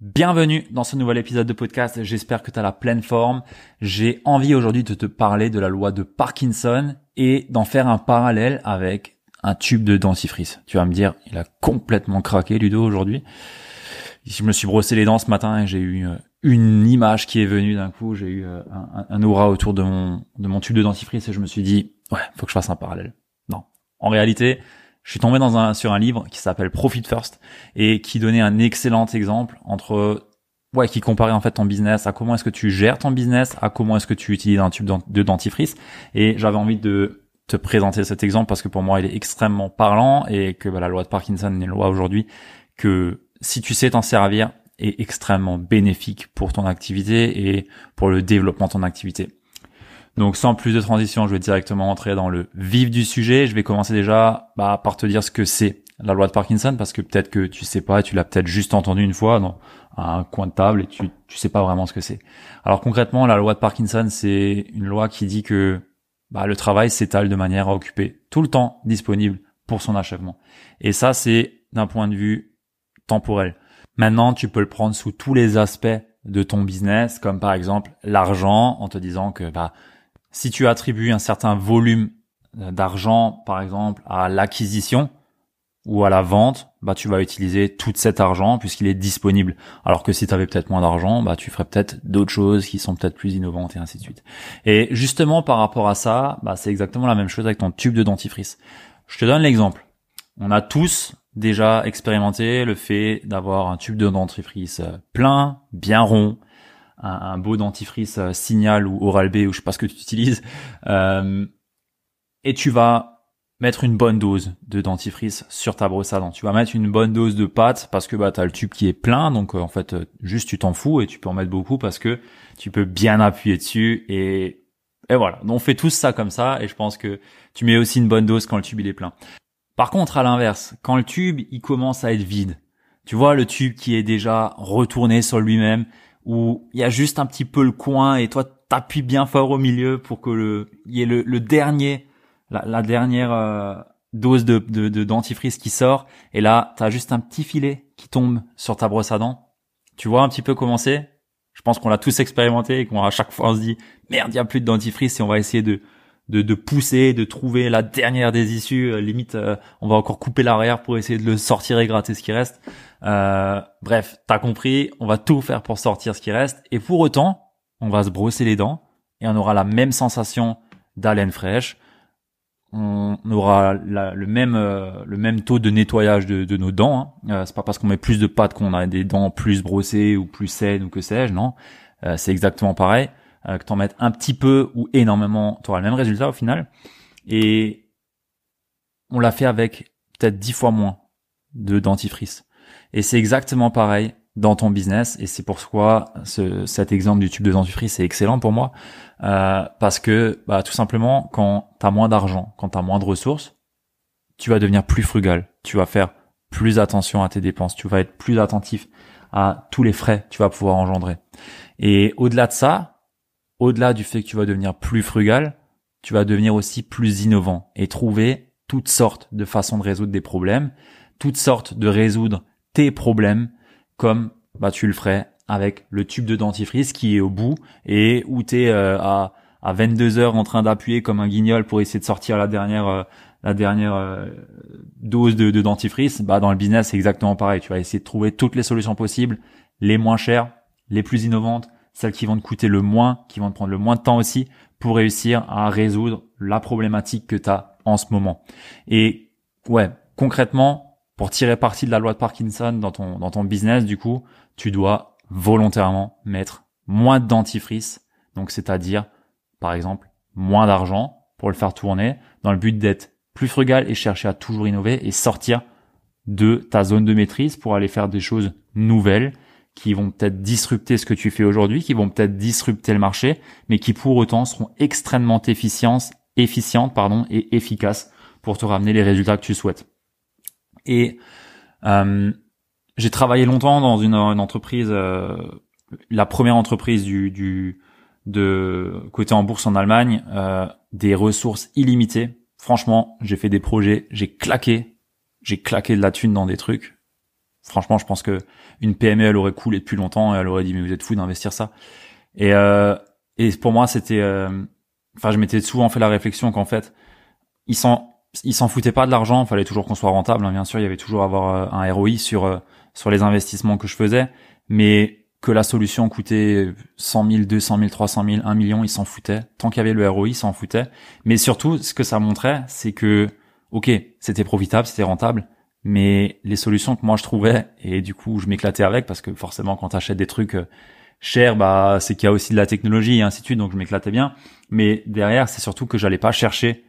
Bienvenue dans ce nouvel épisode de podcast. J'espère que tu as la pleine forme. J'ai envie aujourd'hui de te parler de la loi de Parkinson et d'en faire un parallèle avec un tube de dentifrice. Tu vas me dire, il a complètement craqué Ludo aujourd'hui. Je me suis brossé les dents ce matin et j'ai eu euh, une image qui est venue d'un coup. J'ai eu euh, un, aura autour de mon, de mon tube de dentifrice et je me suis dit, ouais, faut que je fasse un parallèle. Non. En réalité, je suis tombé dans un, sur un livre qui s'appelle Profit First et qui donnait un excellent exemple entre ouais qui comparait en fait ton business à comment est-ce que tu gères ton business à comment est-ce que tu utilises un tube de dentifrice et j'avais envie de te présenter cet exemple parce que pour moi il est extrêmement parlant et que bah, la loi de Parkinson est une loi aujourd'hui que si tu sais t'en servir est extrêmement bénéfique pour ton activité et pour le développement de ton activité. Donc sans plus de transition, je vais directement entrer dans le vif du sujet. Je vais commencer déjà bah, par te dire ce que c'est la loi de Parkinson parce que peut-être que tu sais pas, tu l'as peut-être juste entendu une fois dans un coin de table et tu tu sais pas vraiment ce que c'est. Alors concrètement, la loi de Parkinson, c'est une loi qui dit que bah, le travail s'étale de manière à occuper tout le temps disponible pour son achèvement. Et ça, c'est d'un point de vue temporel. Maintenant, tu peux le prendre sous tous les aspects de ton business, comme par exemple l'argent, en te disant que bah si tu attribues un certain volume euh, d'argent, par exemple, à l'acquisition ou à la vente, bah tu vas utiliser tout cet argent puisqu'il est disponible. Alors que si tu avais peut-être moins d'argent, bah tu ferais peut-être d'autres choses qui sont peut-être plus innovantes et ainsi de suite. Et justement par rapport à ça, bah c'est exactement la même chose avec ton tube de dentifrice. Je te donne l'exemple. On a tous déjà expérimenté le fait d'avoir un tube de dentifrice euh, plein, bien rond, un, beau dentifrice euh, Signal ou Oral-B ou je sais pas ce que tu utilises, euh, et tu vas mettre une bonne dose de dentifrice sur ta brosse à dents. Tu vas mettre une bonne dose de pâte parce que bah as le tube qui est plein, donc euh, en fait juste tu t'en fous et tu peux en mettre beaucoup parce que tu peux bien appuyer dessus et et voilà. Donc on fait tous ça comme ça et je pense que tu mets aussi une bonne dose quand le tube il est plein. Par contre à l'inverse, quand le tube il commence à être vide, tu vois le tube qui est déjà retourné sur lui-même, où il y a juste un petit peu le coin et toi t'appuies bien fort au milieu pour que le il y ait le, dernier la, dernière euh, dose de, de, dentifrice qui sort et là t'as juste un petit filet qui tombe sur ta brosse à dents. Tu vois un petit peu comment c'est? Je pense qu'on l'a tous expérimenté et qu'on à chaque fois on se dit merde il y a plus de dentifrice et on va essayer de de, de pousser, de trouver la dernière des issues. Euh, limite, euh, on va encore couper l'arrière pour essayer de le sortir et gratter ce qui reste. Euh, bref, t'as compris, on va tout faire pour sortir ce qui reste. Et pour autant, on va se brosser les dents et on aura la même sensation d'haleine fraîche. On aura le même le même taux de nettoyage de, nos dents. Hein. c'est pas parce qu'on met plus de pâte qu'on a des dents plus brossées ou plus saines ou que sais-je. Non, c'est exactement pareil. Euh, que t'en mettes un petit peu ou énormément, tu auras le même résultat au final. Et on l'a fait avec peut-être dix fois moins de dentifrice. Et c'est exactement pareil dans ton business et c'est pourquoi ce, cet exemple du tube de dentifrice est excellent pour moi euh, parce que bah, tout simplement quand tu as moins d'argent, quand tu as moins de ressources, tu vas devenir plus frugal, tu vas faire plus attention à tes dépenses, tu vas être plus attentif à tous les frais que tu vas pouvoir engendrer. Et au-delà de ça, au-delà du fait que tu vas devenir plus frugal, tu vas devenir aussi plus innovant et trouver toutes sortes de façons de résoudre des problèmes, toutes sortes de résoudre tes problèmes comme bah tu le ferais avec le tube de dentifrice qui est au bout et où tu es euh, à à 22 heures en train d'appuyer comme un guignol pour essayer de sortir la dernière euh, la dernière euh, dose de, de, dentifrice, bah dans le business c'est exactement pareil. Tu vas essayer de trouver toutes les solutions possibles, les moins chères, les plus innovantes, celles qui vont te coûter le moins, qui vont te prendre le moins de temps aussi pour réussir à résoudre la problématique que tu as en ce moment. Et ouais, concrètement, pour tirer parti de la loi de Parkinson dans ton dans ton business, du coup, tu dois volontairement mettre moins de dentifrice, donc c'est-à-dire par exemple moins d'argent pour le faire tourner dans le but d'être plus frugal et chercher à toujours innover et sortir de ta zone de maîtrise pour aller faire des choses nouvelles qui vont peut-être disrupter ce que tu fais aujourd'hui, qui vont peut-être disrupter le marché, mais qui pour autant seront extrêmement efficientes, efficientes pardon, et efficaces pour te ramener les résultats que tu souhaites. Et euh, j'ai travaillé longtemps dans une, entreprise, euh, la première entreprise du, du de côté en bourse en Allemagne, euh, des ressources illimitées. Franchement, j'ai fait des projets, j'ai claqué, j'ai claqué de la thune dans des trucs. Franchement, je pense que une PME, elle aurait coulé depuis longtemps et elle aurait dit mais vous êtes fou d'investir ça. Et euh, et pour moi, c'était, euh, enfin, je m'étais souvent fait la réflexion qu'en fait, ils s'en ils s'en foutaient pas de l'argent. Il fallait toujours qu'on soit rentable, hein, bien sûr. Il y avait toujours avoir un ROI sur sur les investissements que je faisais, mais que la solution coûtait 100 000, 200 000, 300 000, 1 million, ils s'en foutaient. Tant qu'il y avait le ROI, ils s'en foutaient. Mais surtout, ce que ça montrait, c'est que, ok, c'était profitable, c'était rentable, mais les solutions que moi je trouvais, et du coup, je m'éclatais avec, parce que forcément, quand tu achètes des trucs euh, chers, bah, c'est qu'il y a aussi de la technologie et ainsi de suite, donc je m'éclatais bien. Mais derrière, c'est surtout que j'allais pas chercher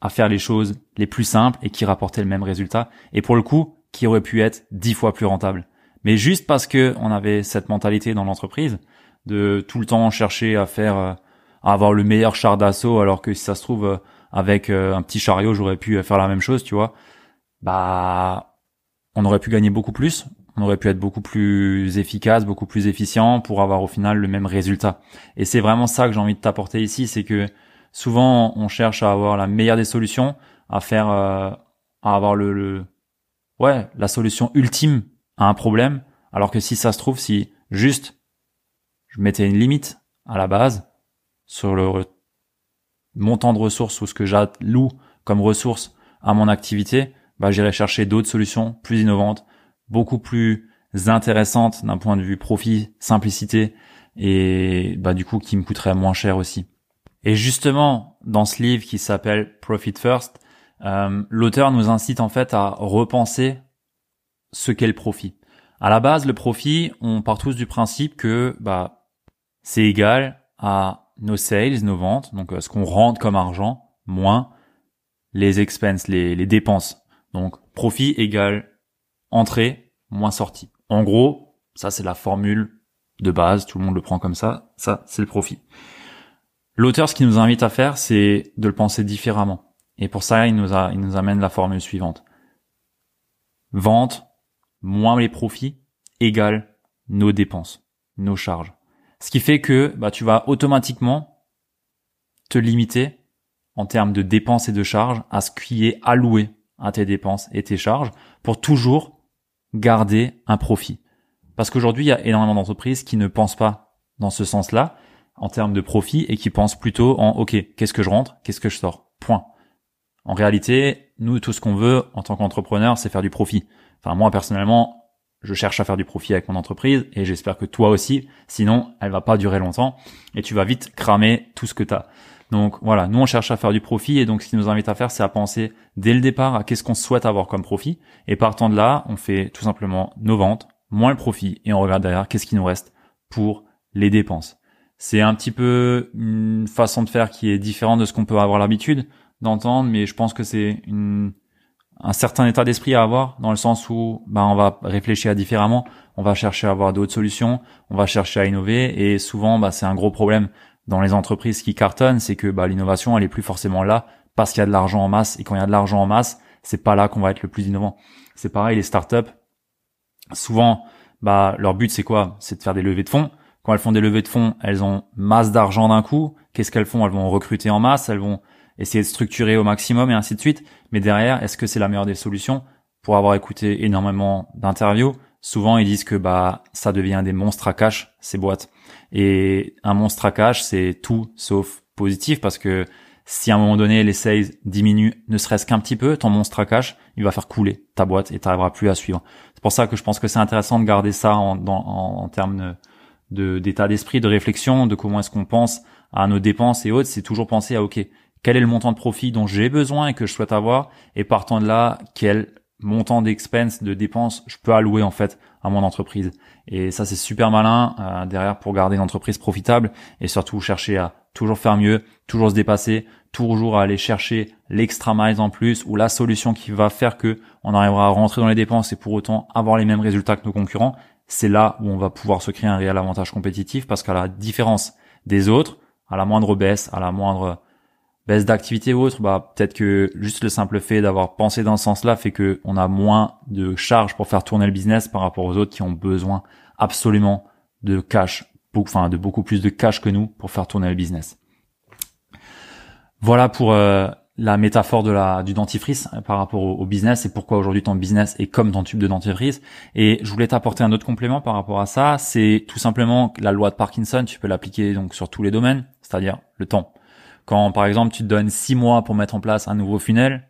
à faire les choses les plus simples et qui rapportaient le même résultat. Et pour le coup, qui aurait pu être dix fois plus rentable mais juste parce que on avait cette mentalité dans l'entreprise de tout le temps chercher à faire, euh, à avoir le meilleur char d'assaut, alors que si ça se trouve euh, avec un petit chariot, j'aurais pu faire la même chose, tu vois. Bah, on aurait pu gagner beaucoup plus, on aurait pu être beaucoup plus efficace, beaucoup plus efficient pour avoir au final le même résultat. Et c'est vraiment ça que j'ai envie de t'apporter ici, c'est que souvent on cherche à avoir la meilleure des solutions, à faire, à avoir le, le ouais, la solution ultime un problème, alors que si ça se trouve, si juste je mettais une limite à la base sur le montant de ressources ou ce que j'alloue comme ressources à mon activité, bah, j'irai chercher d'autres solutions plus innovantes, beaucoup plus intéressantes d'un point de vue profit, simplicité et bah, du coup qui me coûterait moins cher aussi. Et justement, dans ce livre qui s'appelle Profit First, euh, l'auteur nous incite en fait à repenser ce qu'est le profit. À la base, le profit, on part tous du principe que bah c'est égal à nos sales, nos ventes, donc euh, ce qu'on rentre comme argent moins les expenses, les, les dépenses. Donc profit égale entrée moins sortie. En gros, ça c'est la formule de base, tout le monde le prend comme ça, ça c'est le profit. L'auteur, ce qu'il nous invite à faire, c'est de le penser différemment. Et pour ça, il nous, a, amène la formule suivante. Vente moins les profits égale nos dépenses, nos charges. Ce qui fait que bah, tu vas automatiquement te limiter en termes de dépenses et de charges à ce qui est alloué à tes dépenses et tes charges pour toujours garder un profit. Parce qu'aujourd'hui, il y a énormément d'entreprises qui ne pensent pas dans ce sens-là en termes de profit et qui pensent plutôt en OK, qu'est-ce que je rentre, qu'est-ce que je sors? Point. En réalité, nous, tout ce qu'on veut en tant qu'entrepreneur, c'est faire du profit. Enfin, moi, personnellement, je cherche à faire du profit avec mon entreprise et j'espère que toi aussi. Sinon, elle va pas durer longtemps et tu vas vite cramer tout ce que tu as. Donc voilà, nous on cherche à faire du profit et donc ce qui nous invite à faire, c'est à penser dès le départ à qu'est-ce qu'on souhaite avoir comme profit. Et partant de là, on fait tout simplement nos ventes, moins le profit et on regarde derrière qu'est-ce qui nous reste pour les dépenses. C'est un petit peu une façon de faire qui est différente de ce qu'on peut avoir l'habitude d'entendre, mais je pense que c'est un certain état d'esprit à avoir dans le sens où bah, on va réfléchir différemment, on va chercher à avoir d'autres solutions, on va chercher à innover et souvent bah, c'est un gros problème dans les entreprises qui cartonnent, c'est que bah, l'innovation elle est plus forcément là parce qu'il y a de l'argent en masse et quand il y a de l'argent en masse, c'est pas là qu'on va être le plus innovant. C'est pareil les startups, souvent bah leur but c'est quoi? C'est de faire des levées de fonds. Quand elles font des levées de fonds, elles ont masse d'argent d'un coup. Qu'est-ce qu'elles font? Elles vont recruter en masse, elles vont essayer de structurer au maximum et ainsi de suite. Mais derrière, est-ce que c'est la meilleure des solutions? Pour avoir écouté énormément d'interviews, souvent ils disent que bah ça devient des monstres à cash ces boîtes. Et un monstre à cash, c'est tout sauf positif parce que si à un moment donné les sales diminuent ne serait-ce qu'un petit peu, ton monstre à cash, il va faire couler ta boîte et tu n'arriveras plus à suivre. C'est pour ça que je pense que c'est intéressant de garder ça en, en, termes de d'état d'esprit, de réflexion, de comment est-ce qu'on pense à nos dépenses et autres. C'est toujours penser à ok, quel est le montant de profit dont j'ai besoin et que je souhaite avoir, et partant de là, quel montant d'expense, de dépenses je peux allouer en fait à mon entreprise. Et ça c'est super malin euh, derrière pour garder une entreprise profitable et surtout chercher à toujours faire mieux, toujours se dépasser, toujours aller chercher l'extra miles en plus ou la solution qui va faire que on arrivera à rentrer dans les dépenses et pour autant avoir les mêmes résultats que nos concurrents. c'est là où on va pouvoir se créer un réel avantage compétitif parce qu'à la différence des autres, à la moindre baisse, à la moindre baisse d'activité ou autre, bah peut-être que juste le simple fait d'avoir pensé dans ce sens-là fait que on a moins de charges pour faire tourner le business par rapport aux autres qui ont besoin absolument de cash, enfin de beaucoup plus de cash que nous pour faire tourner le business. Voilà pour euh, la métaphore de la du dentifrice euh, par rapport au, business et pourquoi aujourd'hui ton business est comme ton tube de dentifrice. Et je voulais t'apporter un autre complément par rapport à ça, c'est tout simplement la loi de Parkinson. Tu peux l'appliquer donc sur tous les domaines, c'est-à-dire le temps. Quand par exemple tu te donnes six mois pour mettre en place un nouveau funnel,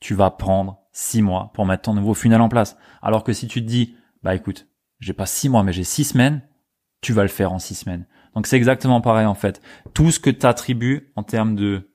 tu vas prendre six mois pour mettre ton nouveau funnel en place. Alors que si tu te dis, bah écoute, j'ai pas six mois mais j'ai six semaines, tu vas le faire en six semaines. Donc c'est exactement pareil en fait. Tout ce que tu attribues en termes de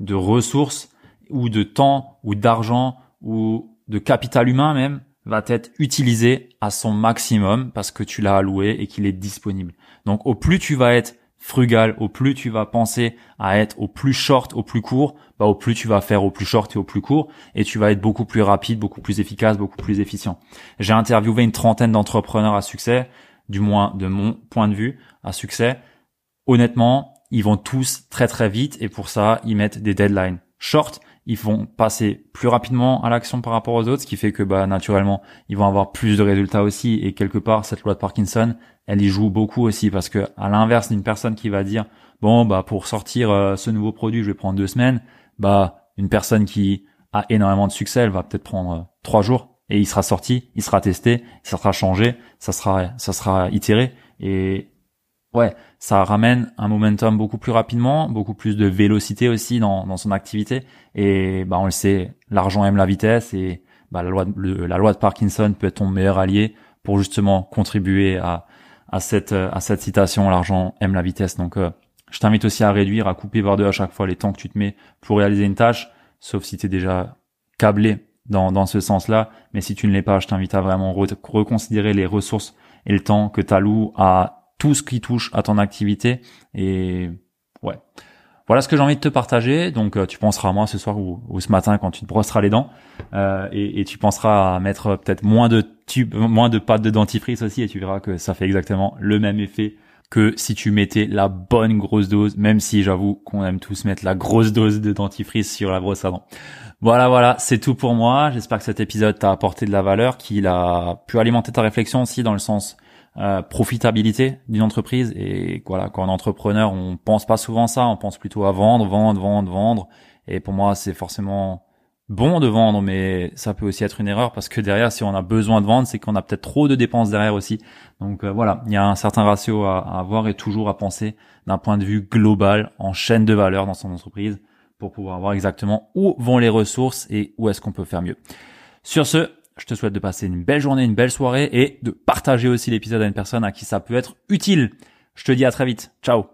de ressources ou de temps ou d'argent ou de capital humain même va être utilisé à son maximum parce que tu l'as alloué et qu'il est disponible. Donc au plus tu vas être frugal, au plus tu vas penser à être au plus short, au plus court, bah au plus tu vas faire au plus short et au plus court et tu vas être beaucoup plus rapide, beaucoup plus efficace, beaucoup plus efficient. J'ai interviewé une trentaine d'entrepreneurs à succès, du moins de mon point de vue, à succès. Honnêtement, ils vont tous très très vite et pour ça, ils mettent des deadlines short. Ils vont passer plus rapidement à l'action par rapport aux autres, ce qui fait que bah naturellement, ils vont avoir plus de résultats aussi. Et quelque part, cette loi de Parkinson, elle y joue beaucoup aussi parce que à l'inverse d'une personne qui va dire bon bah pour sortir euh, ce nouveau produit, je vais prendre deux semaines, bah une personne qui a énormément de succès, elle va peut-être prendre euh, trois jours et il sera sorti, il sera testé, ça sera changé, ça sera ça sera itéré et ouais, ça ramène un momentum beaucoup plus rapidement, beaucoup plus de vélocité aussi dans, dans son activité. Et bah on le sait, l'argent aime la vitesse et bah, la loi de, la loi de Parkinson peut être ton meilleur allié pour justement contribuer à à cette à cette citation l'argent aime la vitesse. Donc euh, je t'invite aussi à réduire, à couper par deux à chaque fois les temps que tu te mets pour réaliser une tâche, sauf si tu es déjà câblé dans, dans ce sens-là. Mais si tu ne l'es pas, je t'invite à vraiment reconsidérer les ressources et le temps que tu alloues à tout ce qui touche à ton activité. Et ouais. Voilà ce que j'ai envie de te partager. Donc euh, tu penseras à moi ce soir ou, ce matin quand tu te brosseras les dents. Euh, et, et, tu penseras à mettre peut-être moins de tubes, moins de pâte de dentifrice aussi. Et tu verras que ça fait exactement le même effet que si tu mettais la bonne grosse dose, même si j'avoue qu'on aime tous mettre la grosse dose de dentifrice sur la brosse à dents. Voilà, voilà, c'est tout pour moi. J'espère que cet épisode t'a apporté de la valeur, qu'il a pu alimenter ta réflexion aussi dans le sens euh, profitabilité d'une entreprise. Et voilà, quand on est entrepreneur, on pense pas souvent ça, on pense plutôt à vendre, vendre, vendre, vendre. Et pour moi, c'est forcément bon de vendre, mais ça peut aussi être une erreur parce que derrière, si on a besoin de vendre, c'est qu'on a peut-être trop de dépenses derrière aussi. Donc euh, voilà, il y a un certain ratio à, à avoir et toujours à penser d'un point de vue global en chaîne de valeur dans son entreprise pour pouvoir voir exactement où vont les ressources et où est-ce qu'on peut faire mieux. Sur ce, je te souhaite de passer une belle journée, une belle soirée et de partager aussi l'épisode à une personne à qui ça peut être utile. Je te dis à très vite. Ciao